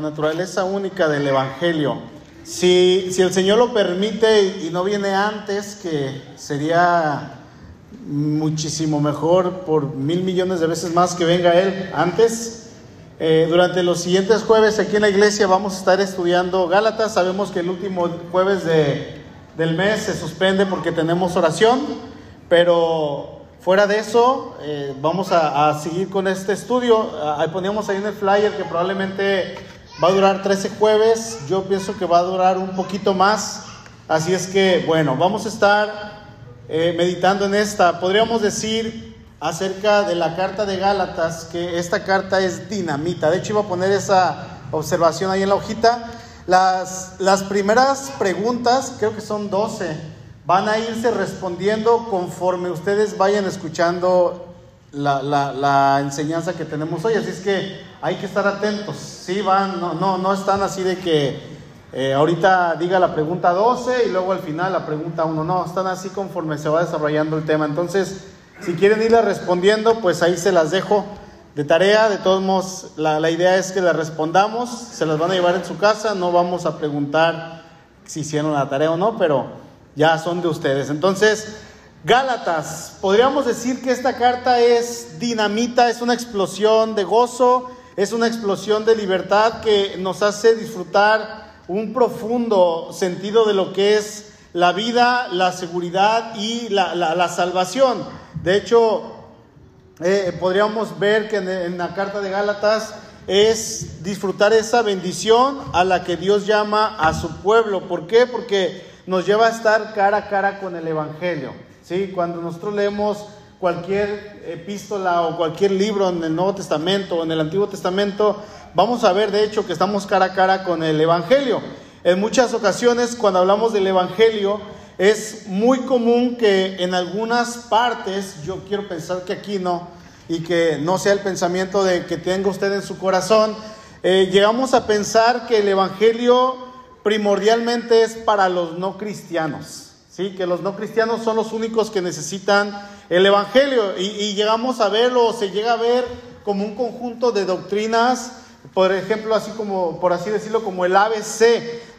naturaleza única del Evangelio. Si, si el Señor lo permite y no viene antes, que sería muchísimo mejor por mil millones de veces más que venga Él antes. Eh, durante los siguientes jueves aquí en la iglesia vamos a estar estudiando Gálatas. Sabemos que el último jueves de, del mes se suspende porque tenemos oración, pero fuera de eso eh, vamos a, seguir con este estudio. Ahí poníamos ahí en el flyer que probablemente va a durar 13 jueves. Yo pienso que va a durar un poquito más. Así es que, bueno, vamos a estar eh, meditando en esta, podríamos decir acerca de la carta de Gálatas que esta carta es dinamita. De hecho, iba a poner esa observación ahí en la hojita. Las, las primeras preguntas, creo que son 12, van a irse respondiendo conforme ustedes vayan escuchando la, la, la, enseñanza que tenemos hoy. Así es que hay que estar atentos. Sí, van, no, no, no están así de que eh, ahorita diga la pregunta 12 y luego al final la pregunta 1. No, están así conforme se va desarrollando el tema. Entonces, si quieren irla respondiendo, pues ahí se las dejo de tarea. De todos modos, la, la idea es que las respondamos. Se las van a llevar en su casa. No vamos a preguntar si hicieron la tarea o no, pero ya son de ustedes. Entonces, Gálatas, podríamos decir que esta carta es dinamita, es una explosión de gozo, es una explosión de libertad que nos hace disfrutar un profundo sentido de lo que es la vida, la seguridad y la, salvación. De hecho, eh, podríamos ver que en, en, la carta de Gálatas es disfrutar esa bendición a la que Dios llama a su pueblo. ¿Por qué? Porque nos lleva a estar cara a cara con el Evangelio. ¿sí? Cuando nosotros leemos cualquier epístola o cualquier libro en el Nuevo Testamento o en el Antiguo Testamento, vamos a ver de hecho que estamos cara a cara con el Evangelio. En muchas ocasiones cuando hablamos del Evangelio es muy común que en algunas partes, yo quiero pensar que aquí no, y que no sea el pensamiento de que tenga usted en su corazón, eh, llegamos a pensar que el Evangelio primordialmente es para los no cristianos, que los no cristianos son los únicos que necesitan el Evangelio y, y llegamos a verlo, o se llega a ver como un conjunto de doctrinas por ejemplo, así como, por así decirlo, como el ABC,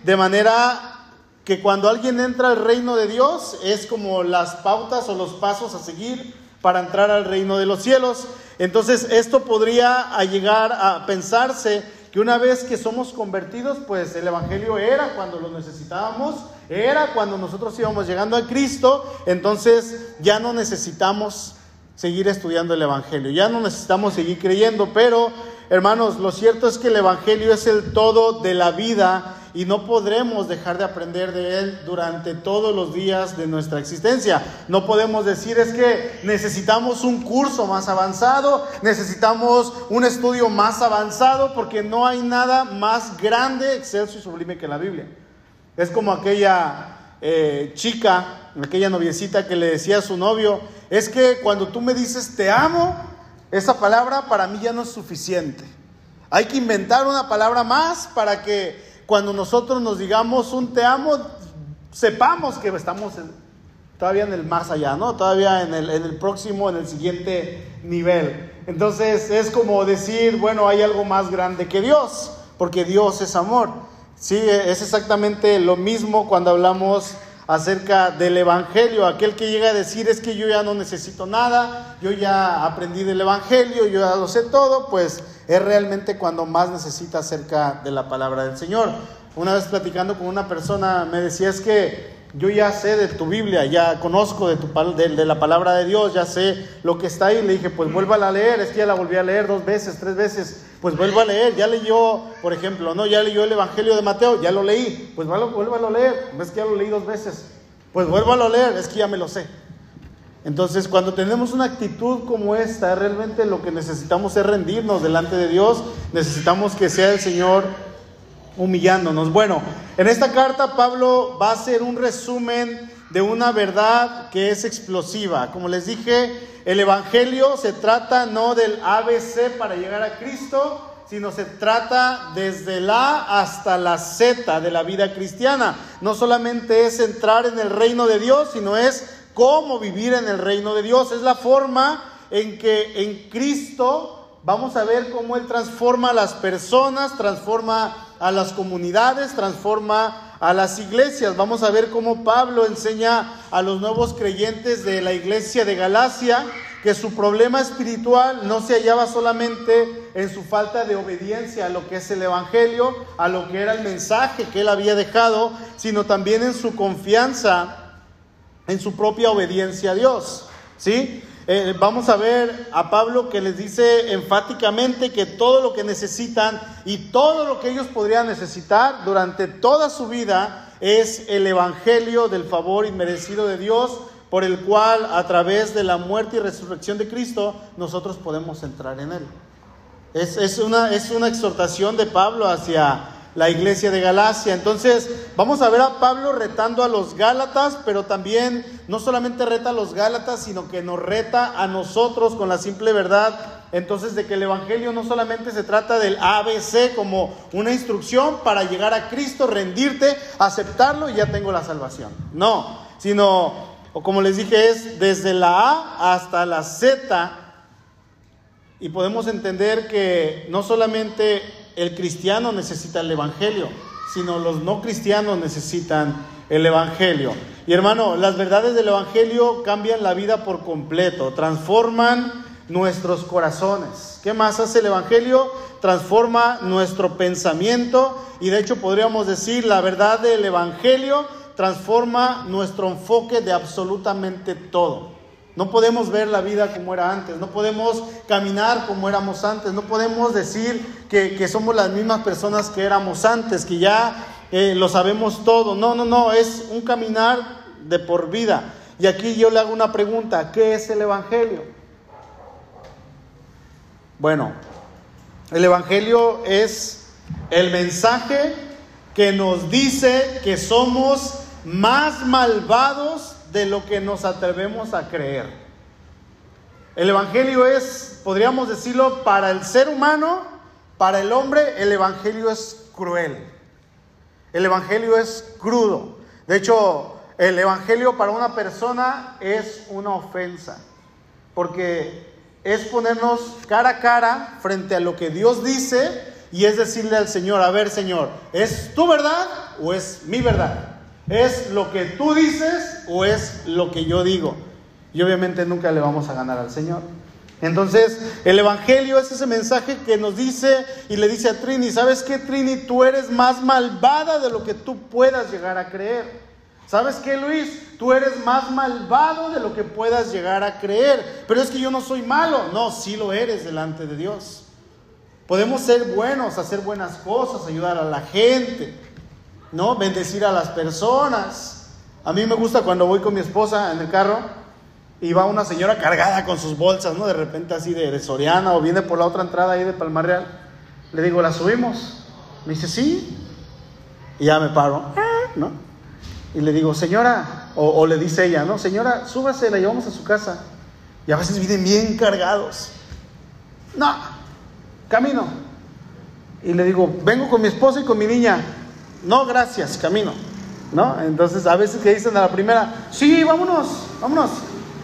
de manera que cuando alguien entra al reino de Dios es como las pautas o los pasos a seguir para entrar al reino de los cielos. Entonces, esto podría llegar a pensarse que una vez que somos convertidos, pues el Evangelio era cuando lo necesitábamos, era cuando nosotros íbamos llegando a Cristo, entonces ya no necesitamos seguir estudiando el Evangelio, ya no necesitamos seguir creyendo, pero Hermanos, lo cierto es que el Evangelio es el todo de la vida y no podremos dejar de aprender de él durante todos los días de nuestra existencia. No podemos decir es que necesitamos un curso más avanzado, necesitamos un estudio más avanzado, porque no hay nada más grande, excelso y sublime que la Biblia. Es como aquella eh, chica, aquella noviecita que le decía a su novio, es que cuando tú me dices te amo, esa palabra para mí ya no es suficiente. Hay que inventar una palabra más para que cuando nosotros nos digamos un te amo, sepamos que estamos todavía en el más allá, ¿no? Todavía en el, en el próximo, en el siguiente nivel. Entonces es como decir, bueno, hay algo más grande que Dios, porque Dios es amor. Sí, es exactamente lo mismo cuando hablamos acerca del Evangelio. Aquel que llega a decir es que yo ya no necesito nada, yo ya aprendí del Evangelio, yo ya lo sé todo, pues es realmente cuando más necesita acerca de la palabra del Señor. Una vez platicando con una persona me decía es que yo ya sé de tu Biblia, ya conozco de, tu, de, la palabra de Dios, ya sé lo que está ahí. Le dije, pues vuelva a leer, es que ya la volví a leer dos veces, tres veces. Pues vuelva a leer, ya leyó, por ejemplo, no, ya leyó el Evangelio de Mateo, ya lo leí, pues vuelva a leer, ves que ya lo leí dos veces. Pues vuelva a leer, es que ya me lo sé. Entonces, cuando tenemos una actitud como esta, realmente lo que necesitamos es rendirnos delante de Dios, necesitamos que sea el Señor humillándonos. Bueno, en esta carta Pablo va a hacer un resumen de una verdad que es explosiva. Como les dije, el Evangelio se trata no del ABC para llegar a Cristo, sino se trata desde la hasta la Z de la vida cristiana. No solamente es entrar en el reino de Dios, sino es cómo vivir en el reino de Dios. Es la forma en que en Cristo vamos a ver cómo Él transforma a las personas, transforma a las comunidades, transforma a las iglesias. Vamos a ver cómo Pablo enseña a los nuevos creyentes de la iglesia de Galacia que su problema espiritual no se hallaba solamente en su falta de obediencia a lo que es el Evangelio, a lo que era el mensaje que él había dejado, sino también en su confianza en su propia obediencia a Dios. ¿Sí? Eh, vamos a ver a Pablo que les dice enfáticamente que todo lo que necesitan y todo lo que ellos podrían necesitar durante toda su vida es el Evangelio del favor inmerecido de Dios por el cual a través de la muerte y resurrección de Cristo nosotros podemos entrar en Él. Es, una, es una exhortación de Pablo hacia la iglesia de Galacia. Entonces, vamos a ver a Pablo retando a los Gálatas, pero también no solamente reta a los Gálatas, sino que nos reta a nosotros con la simple verdad. Entonces, de que el Evangelio no solamente se trata del ABC como una instrucción para llegar a Cristo, rendirte, aceptarlo y ya tengo la salvación. No, sino o como les dije, es desde la A hasta la Z. Y podemos entender que no solamente el cristiano necesita el Evangelio, sino los no cristianos necesitan el Evangelio. Y hermano, las verdades del Evangelio cambian la vida por completo, transforman nuestros corazones. ¿Qué más hace el Evangelio? Transforma nuestro pensamiento y de hecho podríamos decir la verdad del Evangelio transforma nuestro enfoque de absolutamente todo. No podemos ver la vida como era antes, no podemos caminar como éramos antes, no podemos decir que, somos las mismas personas que éramos antes, que ya eh, lo sabemos todo. No, no, no, es un caminar de por vida. Y aquí yo le hago una pregunta, ¿qué es el Evangelio? Bueno, el Evangelio es el mensaje que nos dice que somos más malvados de lo que nos atrevemos a creer. El Evangelio es, podríamos decirlo, para el ser humano, para el hombre, el Evangelio es cruel. El Evangelio es crudo. De hecho, el Evangelio para una persona es una ofensa, porque es ponernos cara a cara frente a lo que Dios dice y es decirle al Señor, a ver Señor, ¿es tu verdad o es mi verdad? ¿Es lo que tú dices o es lo que yo digo? Y obviamente nunca le vamos a ganar al Señor. Entonces, el Evangelio es ese mensaje que nos dice y le dice a Trini, ¿sabes qué, Trini? Tú eres más malvada de lo que tú puedas llegar a creer. ¿Sabes qué, Luis? Tú eres más malvado de lo que puedas llegar a creer. Pero es que yo no soy malo. No, sí lo eres delante de Dios. Podemos ser buenos, hacer buenas cosas, ayudar a la gente. ¿No? Bendecir a las personas. A mí me gusta cuando voy con mi esposa en el carro y va una señora cargada con sus bolsas, ¿no? De repente así de, Soriana o viene por la otra entrada ahí de Palmar Real. Le digo, ¿la subimos? Me dice, sí. Y ya me paro, ¿no? Y le digo, señora, o, o le dice ella, ¿no? Señora, súbase, la llevamos a su casa. Y a veces vienen bien cargados. No, camino. Y le digo, vengo con mi esposa y con mi niña. No, gracias, camino. ¿No? Entonces a veces que dicen a la primera, sí, vámonos, vámonos.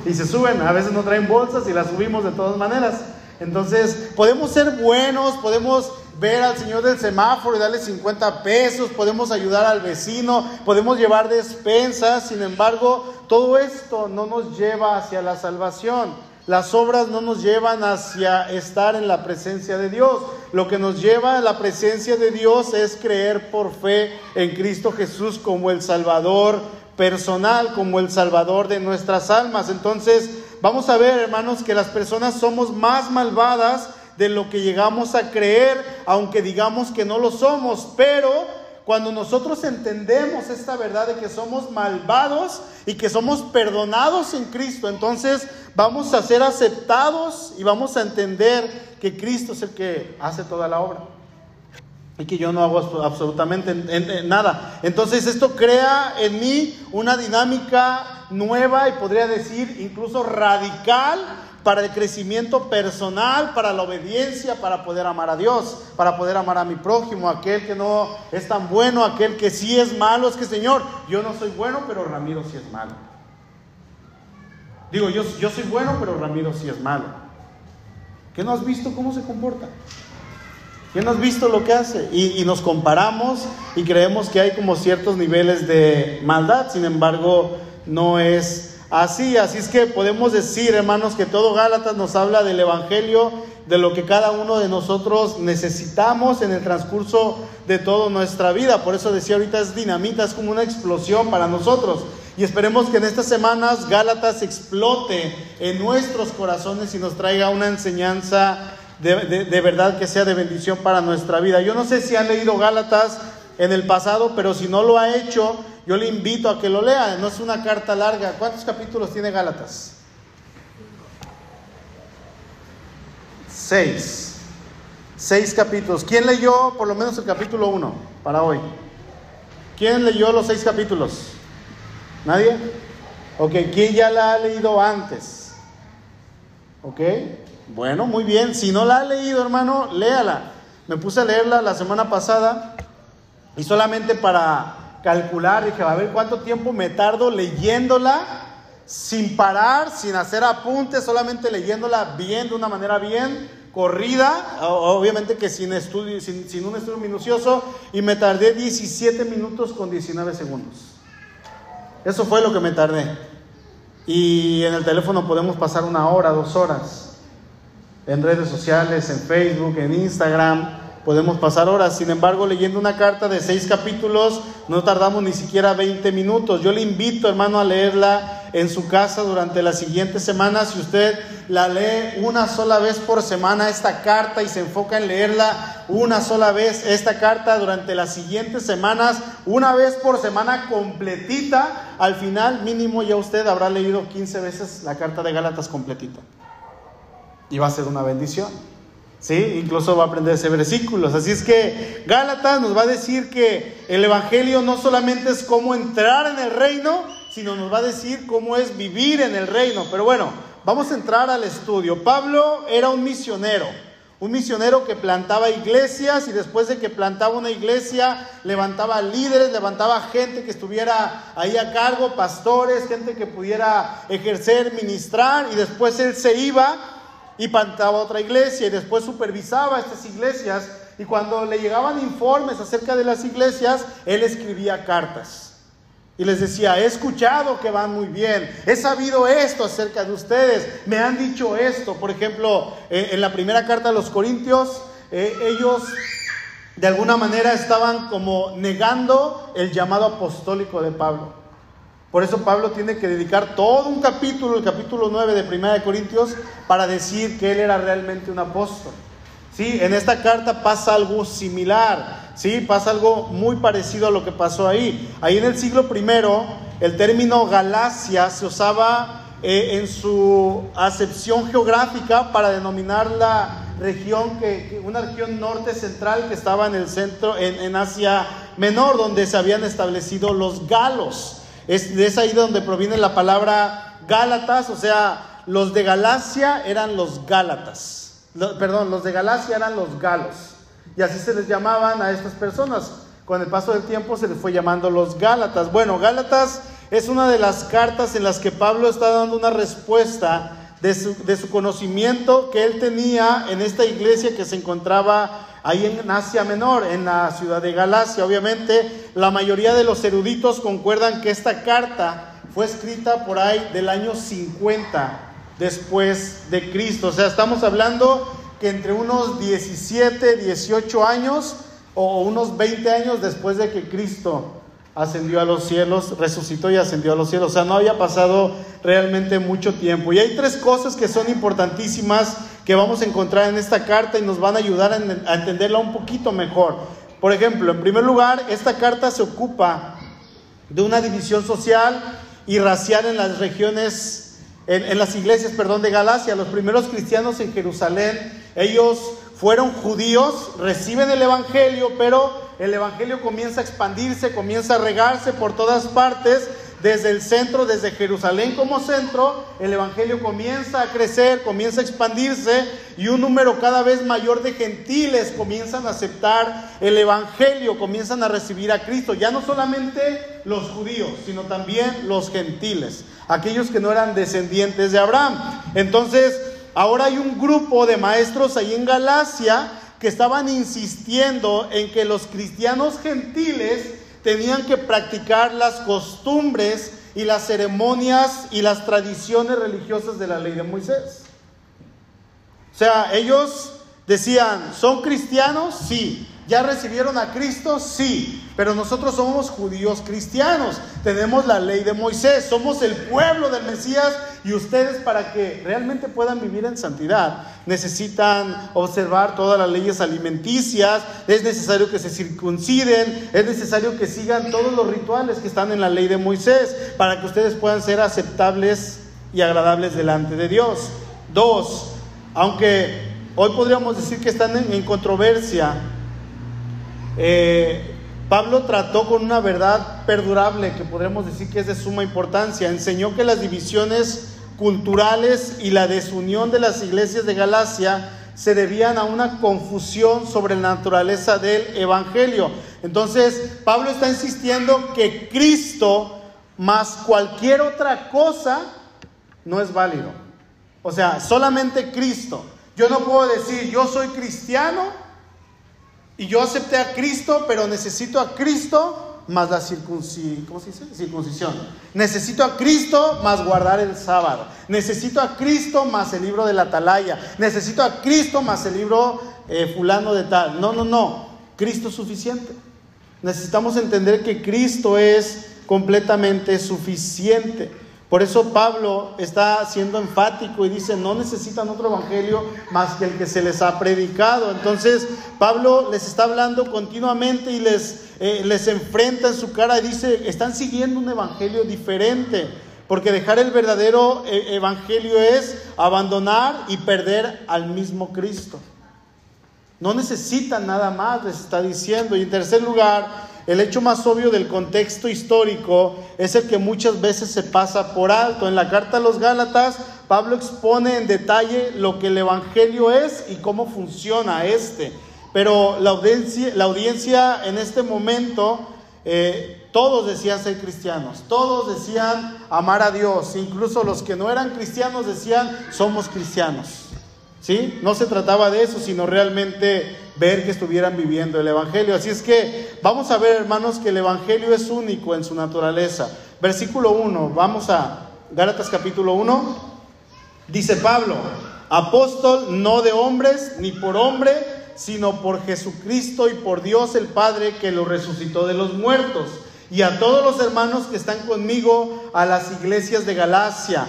Y se suben, a veces no traen bolsas y las subimos de todas maneras. Entonces podemos ser buenos, podemos ver al señor del semáforo y darle 50 pesos, podemos ayudar al vecino, podemos llevar despensas, sin embargo, todo esto no nos lleva hacia la salvación. Las obras no nos llevan hacia estar en la presencia de Dios. Lo que nos lleva a la presencia de Dios es creer por fe en Cristo Jesús como el Salvador personal, como el Salvador de nuestras almas. Entonces, vamos a ver, hermanos, que las personas somos más malvadas de lo que llegamos a creer, aunque digamos que no lo somos, pero cuando nosotros entendemos esta verdad de que somos malvados y que somos perdonados en Cristo, entonces vamos a ser aceptados y vamos a entender que Cristo es el que hace toda la obra y que yo no hago absolutamente nada. Entonces esto crea en mí una dinámica nueva y podría decir incluso radical para el crecimiento personal, para la obediencia, para poder amar a Dios, para poder amar a mi prójimo, aquel que no es tan bueno, aquel que sí es malo. Es que, Señor, yo no soy bueno, pero Ramiro sí es malo. Digo, yo, yo soy bueno, pero Ramiro sí es malo. ¿Qué no has visto cómo se comporta? ¿Qué no has visto lo que hace? Y, y, nos comparamos y creemos que hay como ciertos niveles de maldad, sin embargo, no es así. Así es que podemos decir, hermanos, que todo Gálatas nos habla del Evangelio, de lo que cada uno de nosotros necesitamos en el transcurso de toda nuestra vida. Por eso decía ahorita es dinamita, es como una explosión para nosotros. Y esperemos que en estas semanas Gálatas explote en nuestros corazones y nos traiga una enseñanza de, de, verdad que sea de bendición para nuestra vida. Yo no sé si han leído Gálatas en el pasado, pero si no lo ha hecho, yo le invito a que lo lea. No es una carta larga. ¿Cuántos capítulos tiene Gálatas? Seis. Seis capítulos. ¿Quién leyó por lo menos el capítulo 1 para hoy? ¿Quién leyó los seis capítulos? ¿Nadie? Ok, ¿quién ya la ha leído antes? Ok, bueno, muy bien. Si no la ha leído, hermano, léala. Me puse a leerla la semana pasada y solamente para calcular, dije, a ver cuánto tiempo me tardo leyéndola sin parar, sin hacer apuntes, solamente leyéndola bien, de una manera bien corrida, obviamente que sin, estudio, sin, un estudio minucioso, y me tardé 17 minutos con 19 segundos. Eso fue lo que me tardé. Y en el teléfono podemos pasar una hora, dos horas. En redes sociales, en Facebook, en Instagram podemos pasar horas. Sin embargo, leyendo una carta de seis capítulos, no tardamos ni siquiera 20 minutos. Yo le invito, hermano, a leerla en su casa durante las siguientes semanas. Si usted la lee una sola vez por semana, esta carta, y se enfoca en leerla una sola vez, esta carta durante las siguientes semanas, una vez por semana completita, al final mínimo ya usted habrá leído 15 veces la carta de Gálatas completita. Y va a ser una bendición. ¿Sí? Incluso va a aprender ese versículos. Así es que Gálatas nos va a decir que el Evangelio no solamente es cómo entrar en el reino, sino nos va a decir cómo es vivir en el reino. Pero bueno, vamos a entrar al estudio. Pablo era un misionero, un misionero que plantaba iglesias y después de que plantaba una iglesia, levantaba líderes, levantaba gente que estuviera ahí a cargo, pastores, gente que pudiera ejercer, ministrar y después él se iba y plantaba otra iglesia y después supervisaba estas iglesias y cuando le llegaban informes acerca de las iglesias, él escribía cartas. Y les decía, he escuchado que van muy bien, he sabido esto acerca de ustedes, me han dicho esto. Por ejemplo, eh, en la primera carta a los Corintios, eh, ellos de alguna manera estaban como negando el llamado apostólico de Pablo. Por eso Pablo tiene que dedicar todo un capítulo, el capítulo 9 de Primera de Corintios, para decir que él era realmente un apóstol. Sí, en esta carta pasa algo similar, sí, pasa algo muy parecido a lo que pasó ahí. Ahí en el siglo I, el término Galacia se usaba eh, en su acepción geográfica para denominar la región que, una región norte central que estaba en el centro, en, en Asia Menor, donde se habían establecido los galos. Es, ahí donde proviene la palabra Gálatas, o sea, los de Galacia eran los Gálatas. perdón, los de Galacia eran los galos. Y así se les llamaban a estas personas. Con el paso del tiempo se les fue llamando los Gálatas. Bueno, Gálatas es una de las cartas en las que Pablo está dando una respuesta de su, de su, conocimiento que él tenía en esta iglesia que se encontraba ahí en Asia Menor, en la ciudad de Galacia. Obviamente, la mayoría de los eruditos concuerdan que esta carta fue escrita por ahí del año 50 después de Cristo. O sea, estamos hablando que entre unos 17, 18 años o unos 20 años después de que Cristo ascendió a los cielos, resucitó y ascendió a los cielos. O sea, no había pasado realmente mucho tiempo. Y hay tres cosas que son importantísimas que vamos a encontrar en esta carta y nos van a ayudar a entenderla un poquito mejor. Por ejemplo, en primer lugar, esta carta se ocupa de una división social y racial en las regiones, en, las iglesias, perdón, de Galacia. Los primeros cristianos en Jerusalén, ellos fueron judíos, reciben el Evangelio, pero el Evangelio comienza a expandirse, comienza a regarse por todas partes, desde el centro, desde Jerusalén como centro, el Evangelio comienza a crecer, comienza a expandirse y un número cada vez mayor de gentiles comienzan a aceptar el Evangelio, comienzan a recibir a Cristo. Ya no solamente los judíos, sino también los gentiles, aquellos que no eran descendientes de Abraham. Entonces, ahora hay un grupo de maestros ahí en Galacia que estaban insistiendo en que los cristianos gentiles tenían que practicar las costumbres y las ceremonias y las tradiciones religiosas de la ley de Moisés. O sea, ellos decían, ¿son cristianos? Sí. ¿Ya recibieron a Cristo? Sí. Pero nosotros somos judíos cristianos. Tenemos la ley de Moisés. Somos el pueblo del Mesías. Y ustedes para que realmente puedan vivir en santidad necesitan observar todas las leyes alimenticias. Es necesario que se circunciden. Es necesario que sigan todos los rituales que están en la ley de Moisés para que ustedes puedan ser aceptables y agradables delante de Dios. Dos, aunque hoy podríamos decir que están en, controversia, eh, Pablo trató con una verdad perdurable que podríamos decir que es de suma importancia. Enseñó que las divisiones culturales y la desunión de las iglesias de Galacia se debían a una confusión sobre la naturaleza del Evangelio. Entonces, Pablo está insistiendo que Cristo más cualquier otra cosa no es válido. O sea, solamente Cristo. Yo no puedo decir, yo soy cristiano y yo acepté a Cristo, pero necesito a Cristo más la circuncisión. Necesito a Cristo más guardar el sábado. Necesito a Cristo más el libro de la atalaya. Necesito a Cristo más el libro eh, fulano de tal. No, no, no. Cristo es suficiente. Necesitamos entender que Cristo es completamente suficiente. Por eso Pablo está siendo enfático y dice, no necesitan otro evangelio más que el que se les ha predicado. Entonces Pablo les está hablando continuamente y les, eh, les enfrenta en su cara y dice, están siguiendo un evangelio diferente. Porque dejar el verdadero eh, evangelio es abandonar y perder al mismo Cristo. No necesitan nada más, les está diciendo. Y en tercer lugar, el hecho más obvio del contexto histórico es el que muchas veces se pasa por alto. En la carta a los Gálatas, Pablo expone en detalle lo que el Evangelio es y cómo funciona este. Pero la audiencia, en este momento, eh, todos decían ser cristianos, todos decían amar a Dios, incluso los que no eran cristianos decían somos cristianos. ¿Sí? No se trataba de eso, sino realmente ver que estuvieran viviendo el Evangelio. Así es que vamos a ver, hermanos, que el Evangelio es único en su naturaleza. Versículo 1, vamos a Gálatas capítulo 1. Dice Pablo, apóstol no de hombres ni por hombre, sino por Jesucristo y por Dios el Padre que lo resucitó de los muertos. Y a todos los hermanos que están conmigo a las iglesias de Galacia.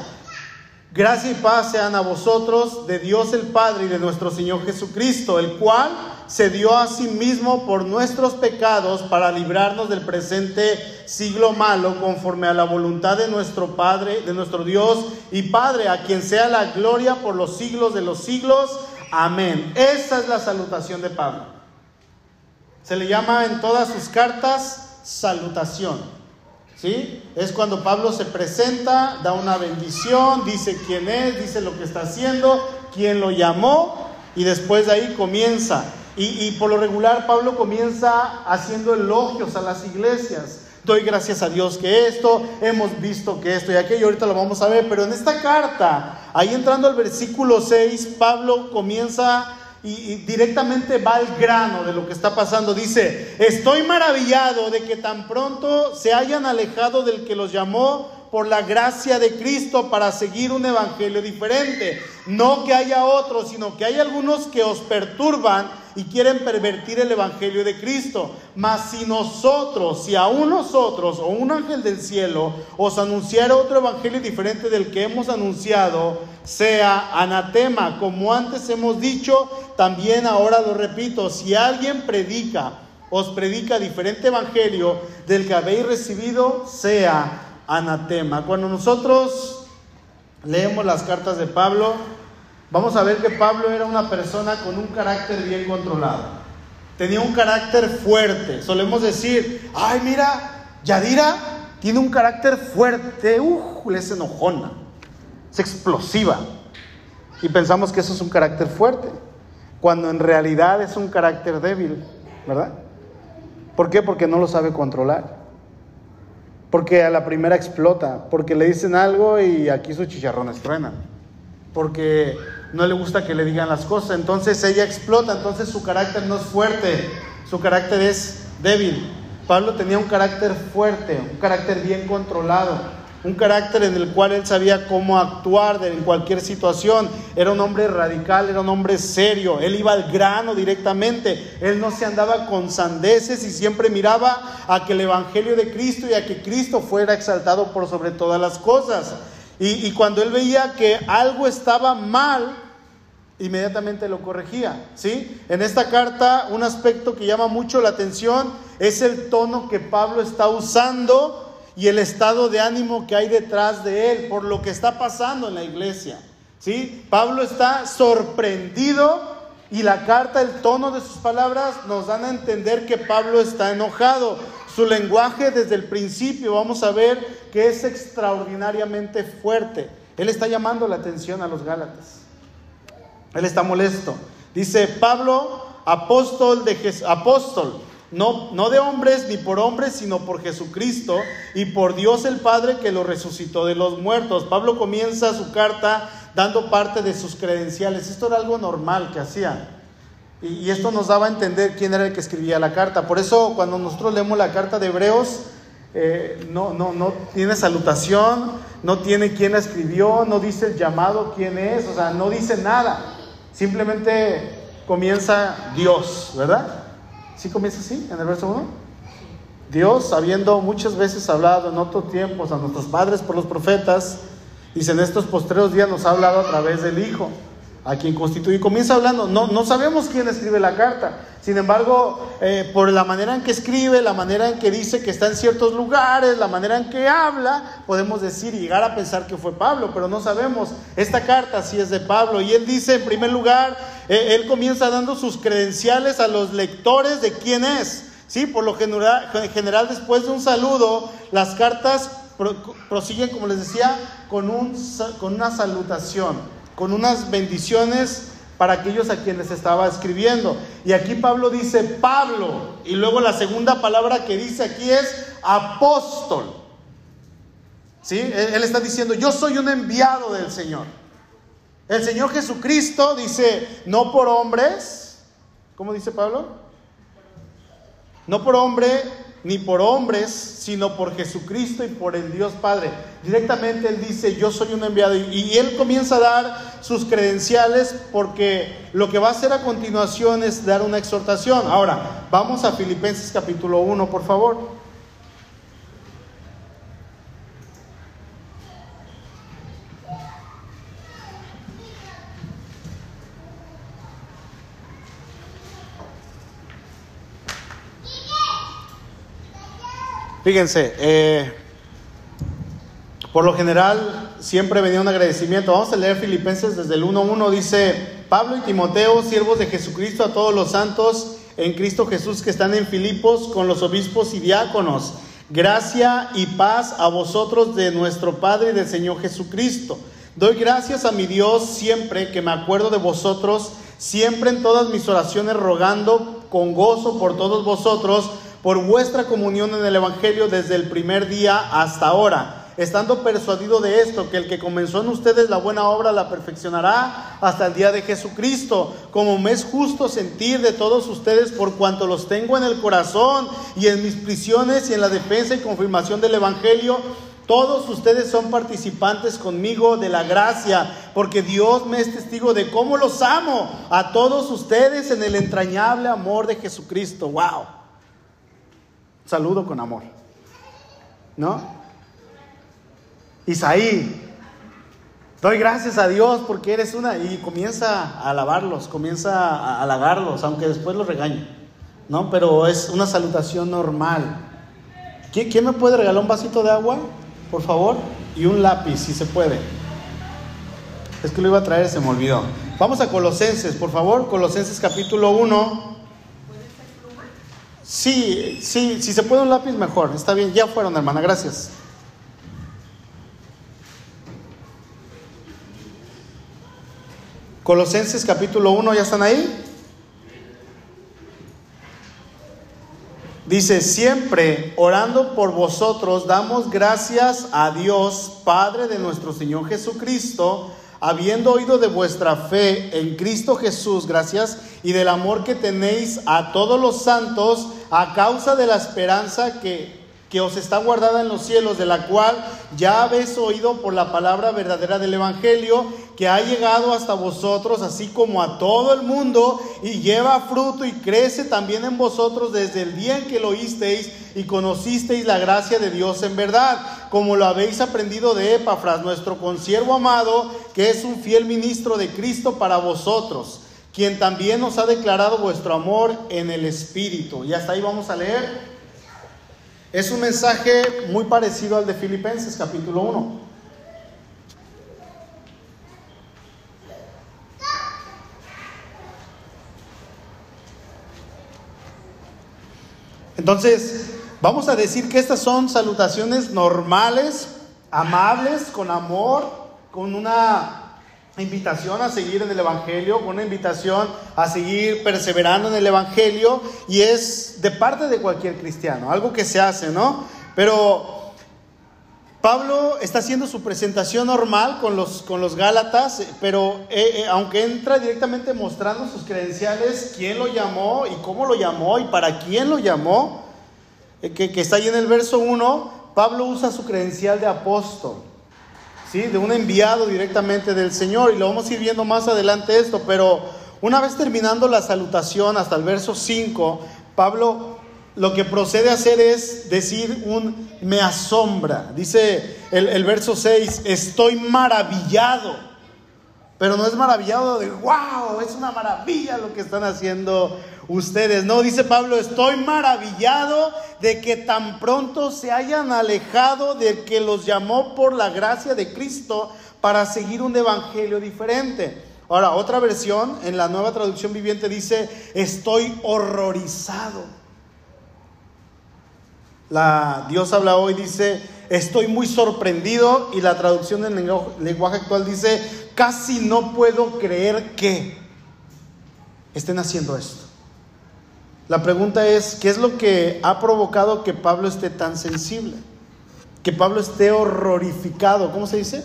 Gracia y paz sean a vosotros de Dios el Padre y de nuestro Señor Jesucristo, el cual se dio a sí mismo por nuestros pecados para librarnos del presente siglo malo, conforme a la voluntad de nuestro Padre, de nuestro Dios y Padre, a quien sea la gloria por los siglos de los siglos. Amén. Esa es la salutación de Pablo. Se le llama en todas sus cartas salutación. ¿Sí? Es cuando Pablo se presenta, da una bendición, dice quién es, dice lo que está haciendo, quién lo llamó y después de ahí comienza y, por lo regular Pablo comienza haciendo elogios a las iglesias. Doy gracias a Dios que esto, hemos visto que esto y aquello, ahorita lo vamos a ver, pero en esta carta, ahí entrando al versículo 6, Pablo comienza y, directamente va al grano de lo que está pasando. Dice, estoy maravillado de que tan pronto se hayan alejado del que los llamó por la gracia de Cristo para seguir un evangelio diferente. No que haya otros, sino que hay algunos que os perturban y quieren pervertir el evangelio de Cristo. Mas si nosotros, si aún nosotros o un ángel del cielo os anunciara otro evangelio diferente del que hemos anunciado, sea anatema, como antes hemos dicho, también ahora lo repito, si alguien predica, os predica diferente evangelio del que habéis recibido, sea anatema. Cuando nosotros leemos las cartas de Pablo, vamos a ver que Pablo era una persona con un carácter bien controlado. Tenía un carácter fuerte. Solemos decir, ay, mira, Yadira tiene un carácter fuerte, uh, es enojona, es explosiva. Y pensamos que eso es un carácter fuerte, cuando en realidad es un carácter débil, ¿verdad? ¿Por qué? Porque no lo sabe controlar porque a la primera explota, porque le dicen algo y aquí sus chicharrones truenan, porque no le gusta que le digan las cosas, entonces ella explota, entonces su carácter no es fuerte, su carácter es débil. Pablo tenía un carácter fuerte, un carácter bien controlado un carácter en el cual él sabía cómo actuar en cualquier situación. Era un hombre radical, era un hombre serio, él iba al grano directamente, él no se andaba con sandeces y siempre miraba a que el Evangelio de Cristo y a que Cristo fuera exaltado por sobre todas las cosas. Y, cuando él veía que algo estaba mal, inmediatamente lo corregía, ¿sí? En esta carta un aspecto que llama mucho la atención es el tono que Pablo está usando y el estado de ánimo que hay detrás de él por lo que está pasando en la iglesia. ¿sí? Pablo está sorprendido y la carta, el tono de sus palabras nos dan a entender que Pablo está enojado. Su lenguaje desde el principio vamos a ver que es extraordinariamente fuerte. Él está llamando la atención a los Gálatas. Él está molesto. Dice Pablo, apóstol de Jesús, apóstol no, no de hombres ni por hombres, sino por Jesucristo y por Dios el Padre que lo resucitó de los muertos. Pablo comienza su carta dando parte de sus credenciales. Esto era algo normal que hacía. Y, esto nos daba a entender quién era el que escribía la carta. Por eso cuando nosotros leemos la carta de Hebreos, eh, no, no, no tiene salutación, no tiene quién la escribió, no dice el llamado quién es, o sea, no dice nada. Simplemente comienza Dios, ¿verdad? ¿Sí comienza así en el verso 1? Dios, habiendo muchas veces hablado en otros tiempos a nuestros padres por los profetas, dice en estos postreros días nos ha hablado a través del Hijo a quien constituye. Comienza hablando, no, no sabemos quién escribe la carta. Sin embargo, eh, por la manera en que escribe, la manera en que dice que está en ciertos lugares, la manera en que habla, podemos decir y llegar a pensar que fue Pablo, pero no sabemos. Esta carta sí es de Pablo. Y él dice, en primer lugar, eh, él comienza dando sus credenciales a los lectores de quién es. Sí, por lo general, general después de un saludo, las cartas prosiguen, como les decía, con, un, con una salutación con unas bendiciones para aquellos a quienes estaba escribiendo. Y aquí Pablo dice Pablo, y luego la segunda palabra que dice aquí es apóstol. ¿Sí? Él está diciendo, yo soy un enviado del Señor. El Señor Jesucristo dice, no por hombres, ¿cómo dice Pablo? No por hombre, ni por hombres, sino por Jesucristo y por el Dios Padre. Directamente Él dice, yo soy un enviado. Y, Él comienza a dar sus credenciales porque lo que va a hacer a continuación es dar una exhortación. Ahora, vamos a Filipenses capítulo 1, por favor. Fíjense, eh, por lo general siempre venía un agradecimiento. Vamos a leer Filipenses desde el 1.1. Dice, Pablo y Timoteo, siervos de Jesucristo, a todos los santos en Cristo Jesús que están en Filipos con los obispos y diáconos. Gracia y paz a vosotros de nuestro Padre y del Señor Jesucristo. Doy gracias a mi Dios siempre que me acuerdo de vosotros, siempre en todas mis oraciones rogando con gozo por todos vosotros por vuestra comunión en el Evangelio desde el primer día hasta ahora, estando persuadido de esto, que el que comenzó en ustedes la buena obra la perfeccionará hasta el día de Jesucristo, como me es justo sentir de todos ustedes por cuanto los tengo en el corazón y en mis prisiones y en la defensa y confirmación del Evangelio. Todos ustedes son participantes conmigo de la gracia, porque Dios me es testigo de cómo los amo a todos ustedes en el entrañable amor de Jesucristo. ¡Wow! Saludo con amor. ¿No? Isaí, doy gracias a Dios porque eres una... Y comienza a alabarlos, comienza a halagarlos, aunque después los regañe. ¿No? Pero es una salutación normal. ¿Quién, me puede regalar un vasito de agua? Por favor. Y un lápiz, si se puede. Es que lo iba a traer, se me olvidó. Vamos a Colosenses, por favor. Colosenses capítulo 1. Sí, sí, si se puede un lápiz mejor. Está bien, ya fueron, hermana, gracias. Colosenses capítulo 1, ¿ya están ahí? Dice, siempre orando por vosotros, damos gracias a Dios, Padre de nuestro Señor Jesucristo, habiendo oído de vuestra fe en Cristo Jesús, gracias, y del amor que tenéis a todos los santos, a causa de la esperanza que que os está guardada en los cielos, de la cual ya habéis oído por la palabra verdadera del Evangelio, que ha llegado hasta vosotros, así como a todo el mundo, y lleva fruto y crece también en vosotros desde el día en que lo oísteis y conocisteis la gracia de Dios en verdad, como lo habéis aprendido de Epafras, nuestro consiervo amado, que es un fiel ministro de Cristo para vosotros, quien también os ha declarado vuestro amor en el Espíritu. Y hasta ahí vamos a leer. Es un mensaje muy parecido al de Filipenses capítulo 1. Entonces, vamos a decir que estas son salutaciones normales, amables, con amor, con una invitación a seguir en el Evangelio, una invitación a seguir perseverando en el Evangelio y es de parte de cualquier cristiano, algo que se hace, ¿no? Pero Pablo está haciendo su presentación normal con los, con los Gálatas, pero eh, eh, aunque entra directamente mostrando sus credenciales, quién lo llamó y cómo lo llamó y para quién lo llamó, eh, que, que está ahí en el verso 1, Pablo usa su credencial de apóstol. ¿Sí? de un enviado directamente del Señor. Y lo vamos a ir viendo más adelante esto, pero una vez terminando la salutación hasta el verso 5, Pablo lo que procede a hacer es decir un me asombra. Dice el, el verso 6, estoy maravillado. Pero no es maravillado de, wow, es una maravilla lo que están haciendo ustedes. No, dice Pablo, estoy maravillado de que tan pronto se hayan alejado de que los llamó por la gracia de Cristo para seguir un evangelio diferente. Ahora, otra versión en la nueva traducción viviente dice, estoy horrorizado. La Dios habla hoy dice, estoy muy sorprendido y la traducción en lenguaje actual dice, casi no puedo creer que estén haciendo esto. La pregunta es, ¿qué es lo que ha provocado que Pablo esté tan sensible? Que Pablo esté horrorificado, ¿cómo se dice?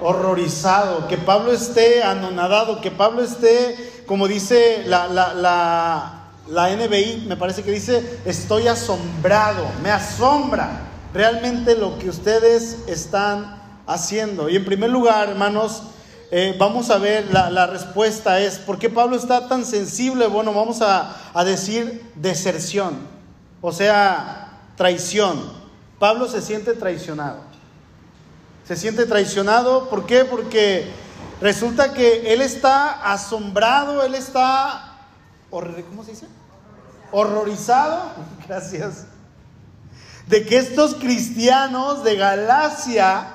Horrorizado, que Pablo esté anonadado, que Pablo esté, como dice la, la NBI, me parece que dice, estoy asombrado, me asombra realmente lo que ustedes están haciendo. Y en primer lugar, hermanos, eh, vamos a ver, la, respuesta es, ¿por qué Pablo está tan sensible? Bueno, vamos a, a decir deserción, o sea, traición. Pablo se siente traicionado. Se siente traicionado, ¿por qué? Porque resulta que él está asombrado, él está, ¿cómo se dice? Horrorizado, gracias, de que estos cristianos de Galacia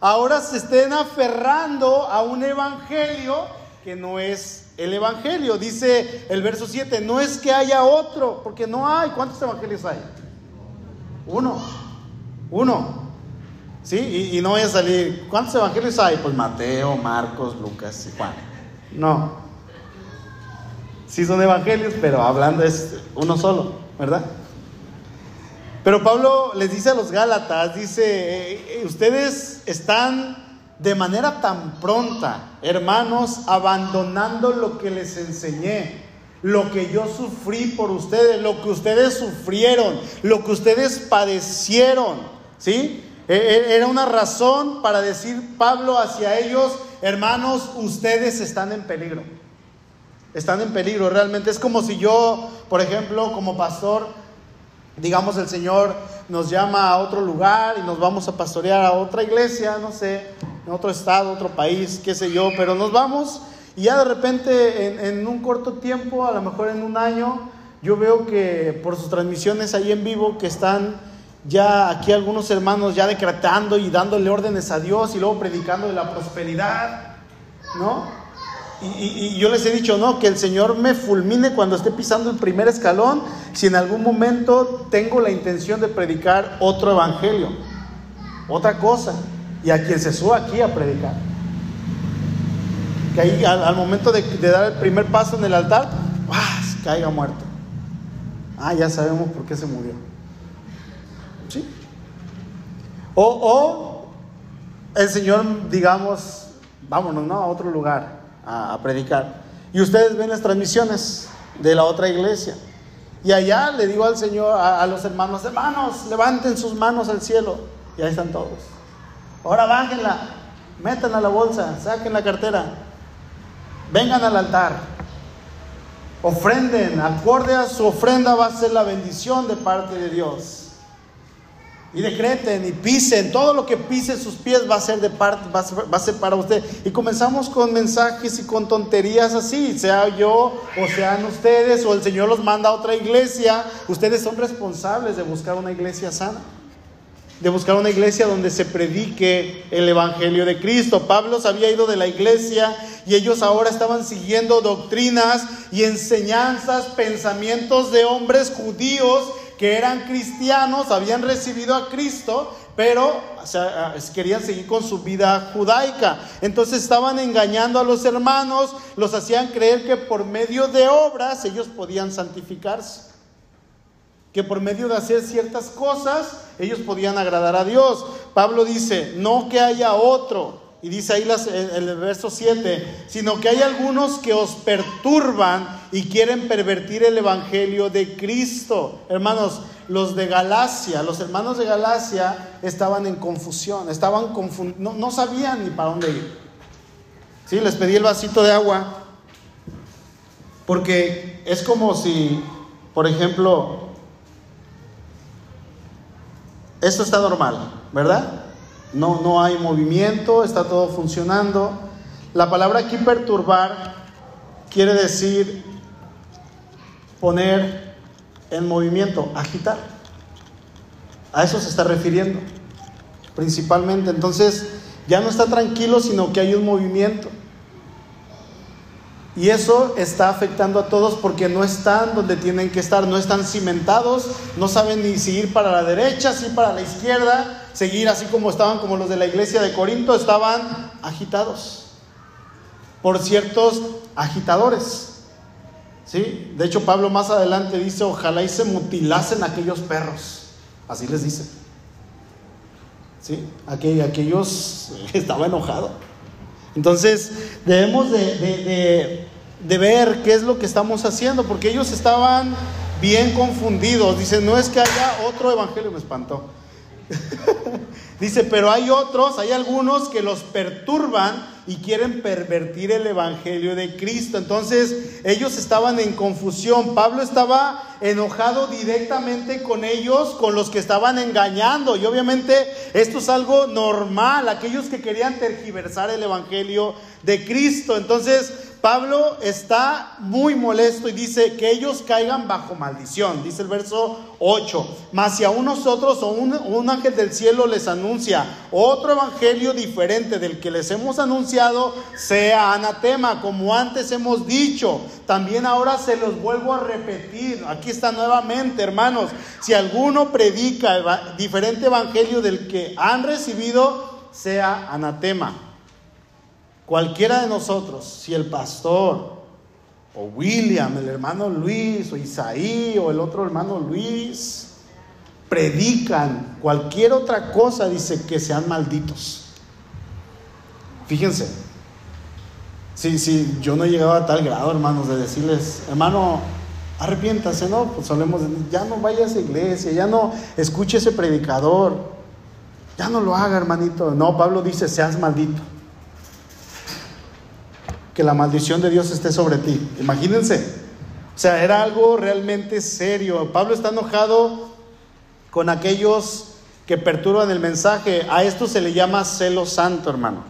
ahora se estén aferrando a un evangelio que no es el evangelio. Dice el verso 7, no es que haya otro, porque no hay. ¿Cuántos evangelios hay? Uno. Uno. ¿Sí? Y, no voy a salir. ¿Cuántos evangelios hay? Pues Mateo, Marcos, Lucas y Juan. No. Sí son evangelios, pero hablando es uno solo, ¿verdad? Pero Pablo les dice a los Gálatas, dice, eh, eh, ustedes están de manera tan pronta, hermanos, abandonando lo que les enseñé, lo que yo sufrí por ustedes, lo que ustedes sufrieron, lo que ustedes padecieron, ¿sí? E, e, era una razón para decir Pablo hacia ellos, hermanos, ustedes están en peligro. Están en peligro, realmente es como si yo, por ejemplo, como pastor, digamos el Señor nos llama a otro lugar y nos vamos a pastorear a otra iglesia, no sé, en otro estado, otro país, qué sé yo, pero nos vamos y ya de repente en, un corto tiempo, a lo mejor en un año, yo veo que por sus transmisiones ahí en vivo que están ya aquí algunos hermanos ya decretando y dándole órdenes a Dios y luego predicando de la prosperidad, ¿no? Y, yo les he dicho, no, que el Señor me fulmine cuando esté pisando el primer escalón, si en algún momento tengo la intención de predicar otro evangelio, otra cosa, y a quien se suba aquí a predicar. Que ahí al, momento de, dar el primer paso en el altar, caiga muerto. Ah, ya sabemos por qué se murió. ¿Sí? O, o el Señor, digamos, vámonos, ¿no? A otro lugar a, predicar. Y ustedes ven las transmisiones de la otra iglesia. Y allá le digo al Señor, a, los hermanos, hermanos, levanten sus manos al cielo. Y ahí están todos. Ahora bájenla, metan a la bolsa, saquen la cartera, vengan al altar, ofrenden, acorde a su ofrenda va a ser la bendición de parte de Dios y decreten y pisen, todo lo que pise sus pies va a ser de parte, va a ser, para usted. Y comenzamos con mensajes y con tonterías así, sea yo o sean ustedes o el Señor los manda a otra iglesia, ustedes son responsables de buscar una iglesia sana, de buscar una iglesia donde se predique el Evangelio de Cristo. Pablo se había ido de la iglesia y ellos ahora estaban siguiendo doctrinas y enseñanzas, pensamientos de hombres judíos que eran cristianos, habían recibido a Cristo, pero querían seguir con su vida judaica. Entonces estaban engañando a los hermanos, los hacían creer que por medio de obras ellos podían santificarse. Que por medio de hacer ciertas cosas ellos podían agradar a Dios. Pablo dice, no que haya otro, y dice ahí el, verso 7, sino que hay algunos que os perturban y quieren pervertir el Evangelio de Cristo. Hermanos, los de Galacia, los hermanos de Galacia estaban en confusión, estaban no, no, sabían ni para dónde ir. Sí, les pedí el vasito de agua, porque es como si, por ejemplo, esto está normal, ¿verdad? No, no hay movimiento, está todo funcionando. La palabra aquí perturbar quiere decir poner en movimiento, agitar. A eso se está refiriendo principalmente. Entonces ya no está tranquilo, sino que hay un movimiento. Y eso está afectando a todos porque no están donde tienen que estar, no están cimentados, no saben ni si ir para la derecha, si para la izquierda, seguir así como estaban como los de la iglesia de Corinto, estaban agitados por ciertos agitadores. ¿Sí? De hecho, Pablo más adelante dice, ojalá y se mutilasen aquellos perros. Así les dice. ¿Sí? aquellos estaba enojado. Entonces, debemos de, de, ver qué es lo que estamos haciendo, porque ellos estaban bien confundidos. Dicen, no es que haya otro evangelio, me espantó. Dice, pero hay otros, hay algunos que los perturban y quieren pervertir el Evangelio de Cristo. Entonces ellos estaban en confusión. Pablo estaba enojado directamente con ellos, con los que estaban engañando. Y obviamente esto es algo normal, aquellos que querían tergiversar el Evangelio de Cristo. Entonces Pablo está muy molesto y dice que ellos caigan bajo maldición, dice el verso 8. Mas si a nosotros o un, un, ángel del cielo les anuncia otro evangelio diferente del que les hemos anunciado, sea anatema, como antes hemos dicho. También ahora se los vuelvo a repetir. Aquí está nuevamente, hermanos. Si alguno predica diferente evangelio del que han recibido, sea anatema. Cualquiera de nosotros, si el pastor, o William, el hermano Luis, o Isaí, o el otro hermano Luis, predican cualquier otra cosa, dice que sean malditos. Fíjense, si, si yo no he llegado a tal grado, hermanos, de decirles, hermano, arrepiéntase, ¿no? Pues solemos ya no vaya a iglesia, ya no escuche ese predicador, ya no lo haga, hermanito. No, Pablo dice, seas maldito que la maldición de Dios esté sobre ti. Imagínense. O sea, era algo realmente serio. Pablo está enojado con aquellos que perturban el mensaje. A esto se le llama celo santo, hermano.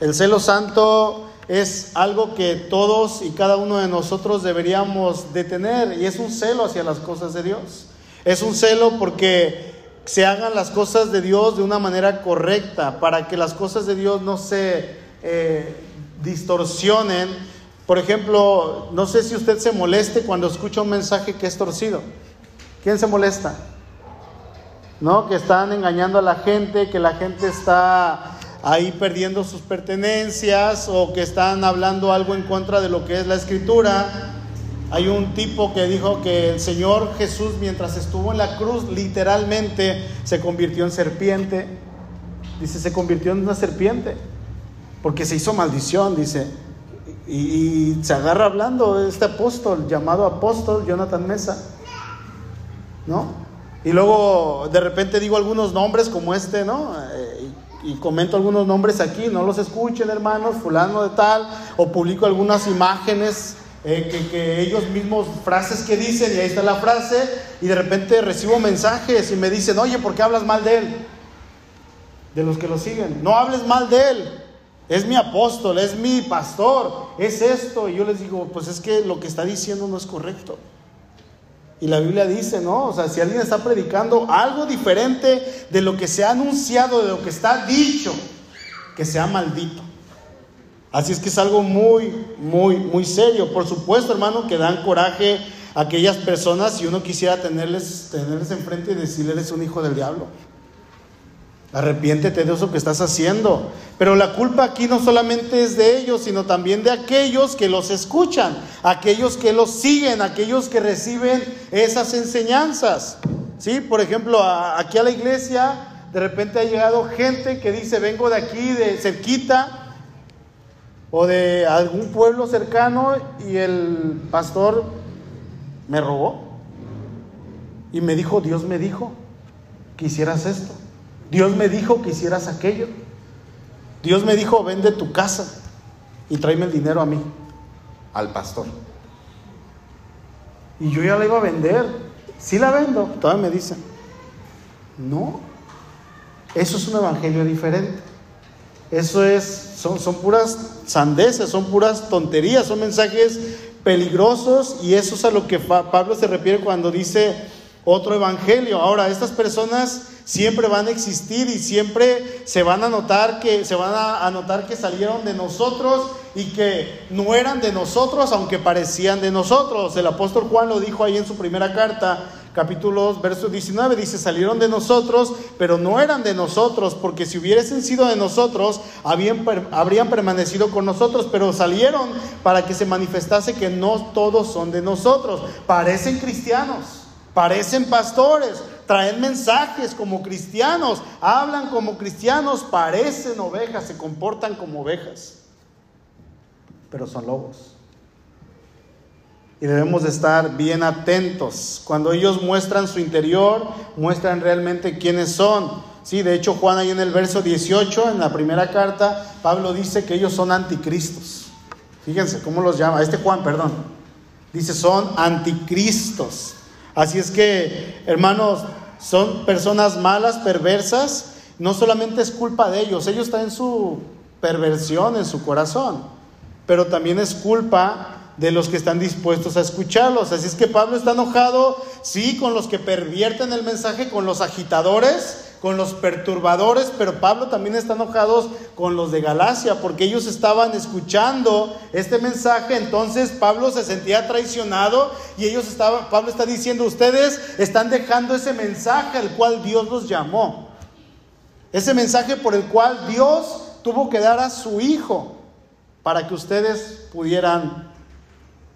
El celo santo es algo que todos y cada uno de nosotros deberíamos de tener y es un celo hacia las cosas de Dios. Es un celo porque se hagan las cosas de Dios de una manera correcta, para que las cosas de Dios no se eh, distorsionen. Por ejemplo, no sé si usted se moleste cuando escucha un mensaje que es torcido. ¿Quién se molesta? ¿No? Que están engañando a la gente, que la gente está ahí perdiendo sus pertenencias o que están hablando algo en contra de lo que es la escritura. Hay un tipo que dijo que el Señor Jesús mientras estuvo en la cruz literalmente se convirtió en serpiente. Dice, se convirtió en una serpiente porque se hizo maldición, dice. Y, se agarra hablando este apóstol, llamado apóstol Jonathan Mesa. ¿No? Y luego de repente digo algunos nombres como este, ¿no? Eh, y, y comento algunos nombres aquí, no los escuchen hermanos, fulano de tal, o publico algunas imágenes eh, que, que, ellos mismos, frases que dicen, y ahí está la frase, y de repente recibo mensajes y me dicen, oye, ¿por qué hablas mal de él? De los que lo siguen. No hables mal de él. Es mi apóstol, es mi pastor, es esto. Y yo les digo, pues es que lo que está diciendo no es correcto. Y la Biblia dice, ¿no? O sea, si alguien está predicando algo diferente de lo que se ha anunciado, de lo que está dicho, que sea maldito. Así es que es algo muy, muy, muy serio. Por supuesto, hermano, que dan coraje a aquellas personas si uno quisiera tenerles, tenerles enfrente y decirles, eres un hijo del diablo. Arrepiéntete de eso que estás haciendo. Pero la culpa aquí no solamente es de ellos, sino también de aquellos que los escuchan, aquellos que los siguen, aquellos que reciben esas enseñanzas. ¿Sí? Por ejemplo, aquí a la iglesia de repente ha llegado gente que dice, vengo de aquí, de cerquita, o de algún pueblo cercano, y el pastor me robó. Y me dijo, Dios me dijo que hicieras esto. Dios me dijo que hicieras aquello. Dios me dijo, vende tu casa y tráeme el dinero a mí, al pastor. Y yo ya la iba a vender. Sí la vendo. Todavía me dicen, no, eso es un evangelio diferente. Eso es, son, son puras sandeces, son puras tonterías, son mensajes peligrosos y eso es a lo que Pablo se refiere cuando dice otro evangelio. Ahora, estas personas siempre van a existir y siempre se van a notar que se van a, notar que salieron de nosotros y que no eran de nosotros aunque parecían de nosotros. El apóstol Juan lo dijo ahí en su primera carta, capítulo 2, verso 19, dice, salieron de nosotros, pero no eran de nosotros, porque si hubiesen sido de nosotros, habían, habrían permanecido con nosotros, pero salieron para que se manifestase que no todos son de nosotros. Parecen cristianos, parecen pastores, traen mensajes como cristianos, hablan como cristianos, parecen ovejas, se comportan como ovejas, pero son lobos. Y debemos de estar bien atentos. Cuando ellos muestran su interior, muestran realmente quiénes son. Sí, de hecho Juan ahí en el verso 18, en la primera carta, Pablo dice que ellos son anticristos. Fíjense cómo los llama. Este Juan, perdón. Dice, son anticristos. Así es que, hermanos, son personas malas, perversas. No solamente es culpa de ellos, ellos están en su perversión, en su corazón, pero también es culpa de los que están dispuestos a escucharlos. Así es que Pablo está enojado, sí, con los que pervierten el mensaje, con los agitadores, con los perturbadores, pero Pablo también está enojado con los de Galacia, porque ellos estaban escuchando este mensaje, entonces Pablo se sentía traicionado y ellos estaban, Pablo está diciendo, ustedes están dejando ese mensaje al cual Dios los llamó, ese mensaje por el cual Dios tuvo que dar a su Hijo para que ustedes pudieran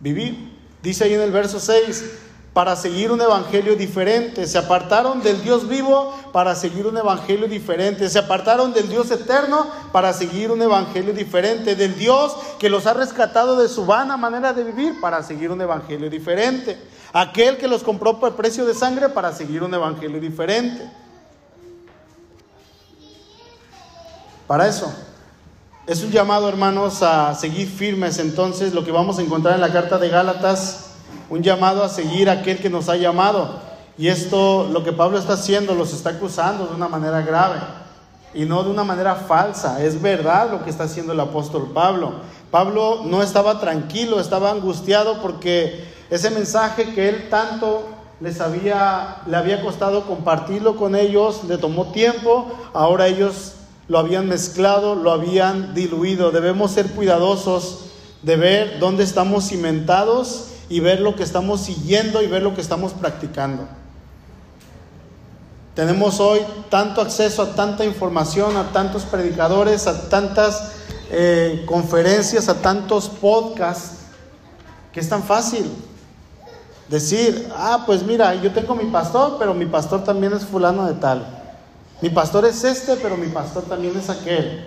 vivir. Dice ahí en el verso 6, para seguir un evangelio diferente. Se apartaron del Dios vivo para seguir un evangelio diferente. Se apartaron del Dios eterno para seguir un evangelio diferente. Del Dios que los ha rescatado de su vana manera de vivir para seguir un evangelio diferente. Aquel que los compró por precio de sangre para seguir un evangelio diferente. Para eso. Es un llamado, hermanos, a seguir firmes. Entonces, lo que vamos a encontrar en la carta de Gálatas un llamado a seguir a aquel que nos ha llamado. Y esto, lo que Pablo está haciendo, los está acusando de una manera grave y no de una manera falsa. Es verdad lo que está haciendo el apóstol Pablo. Pablo no estaba tranquilo, estaba angustiado porque ese mensaje que él tanto les había, le había costado compartirlo con ellos, le tomó tiempo, ahora ellos lo habían mezclado, lo habían diluido. Debemos ser cuidadosos de ver dónde estamos cimentados y ver lo que estamos siguiendo y ver lo que estamos practicando. Tenemos hoy tanto acceso a tanta información, a tantos predicadores, a tantas eh, conferencias, a tantos podcasts, que es tan fácil decir, ah, pues mira, yo tengo mi pastor, pero mi pastor también es fulano de tal. Mi pastor es este, pero mi pastor también es aquel.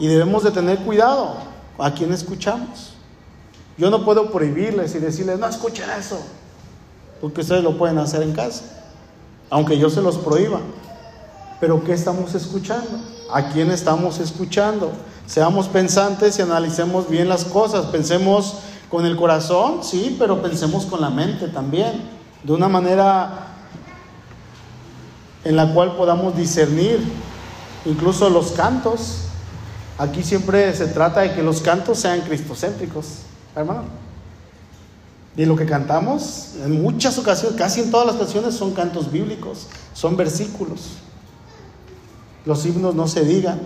Y debemos de tener cuidado a quién escuchamos. Yo no puedo prohibirles y decirles, no escuchen eso, porque ustedes lo pueden hacer en casa, aunque yo se los prohíba. Pero ¿qué estamos escuchando? ¿A quién estamos escuchando? Seamos pensantes y analicemos bien las cosas. Pensemos con el corazón, sí, pero pensemos con la mente también, de una manera en la cual podamos discernir incluso los cantos. Aquí siempre se trata de que los cantos sean cristocéntricos, hermano. Y lo que cantamos, en muchas ocasiones, casi en todas las canciones, son cantos bíblicos, son versículos. Los himnos no se digan.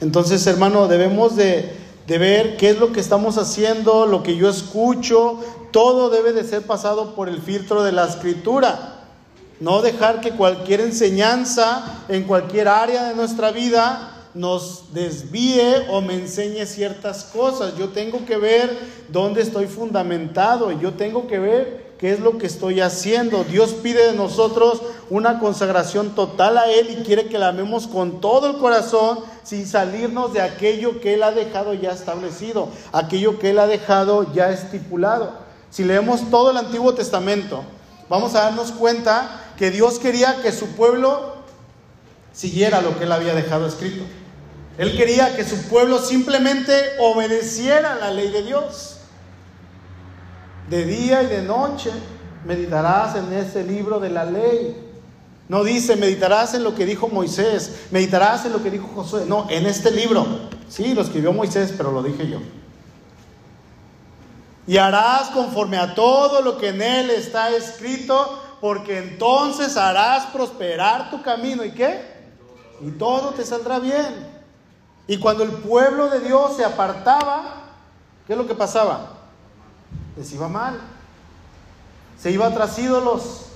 Entonces, hermano, debemos de, de ver qué es lo que estamos haciendo, lo que yo escucho, todo debe de ser pasado por el filtro de la escritura. No dejar que cualquier enseñanza en cualquier área de nuestra vida nos desvíe o me enseñe ciertas cosas. Yo tengo que ver dónde estoy fundamentado. Yo tengo que ver qué es lo que estoy haciendo. Dios pide de nosotros una consagración total a Él y quiere que la amemos con todo el corazón sin salirnos de aquello que Él ha dejado ya establecido, aquello que Él ha dejado ya estipulado. Si leemos todo el Antiguo Testamento, vamos a darnos cuenta que Dios quería que su pueblo siguiera lo que él había dejado escrito. Él quería que su pueblo simplemente obedeciera la ley de Dios. De día y de noche meditarás en ese libro de la ley. No dice, meditarás en lo que dijo Moisés, meditarás en lo que dijo Josué. No, en este libro. Sí, lo escribió Moisés, pero lo dije yo. Y harás conforme a todo lo que en él está escrito, porque entonces harás prosperar tu camino. ¿Y qué? Y todo te saldrá bien. Y cuando el pueblo de Dios se apartaba, ¿qué es lo que pasaba? Les iba mal. Se iba tras ídolos,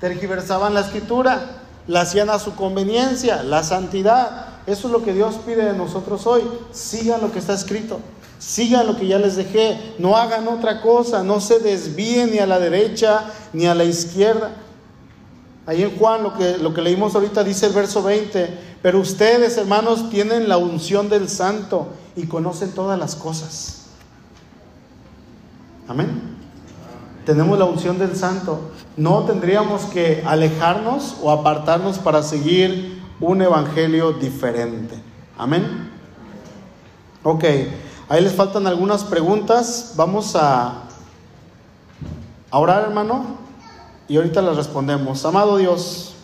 tergiversaban la escritura, la hacían a su conveniencia, la santidad. Eso es lo que Dios pide de nosotros hoy. Sigan lo que está escrito. Sigan lo que ya les dejé, no hagan otra cosa, no se desvíen ni a la derecha ni a la izquierda. Ahí en Juan lo que, lo que leímos ahorita dice el verso 20, pero ustedes hermanos tienen la unción del santo y conocen todas las cosas. Amén. Tenemos la unción del santo. No tendríamos que alejarnos o apartarnos para seguir un evangelio diferente. Amén. Ok. Ahí les faltan algunas preguntas. Vamos a, a orar, hermano, y ahorita las respondemos. Amado Dios,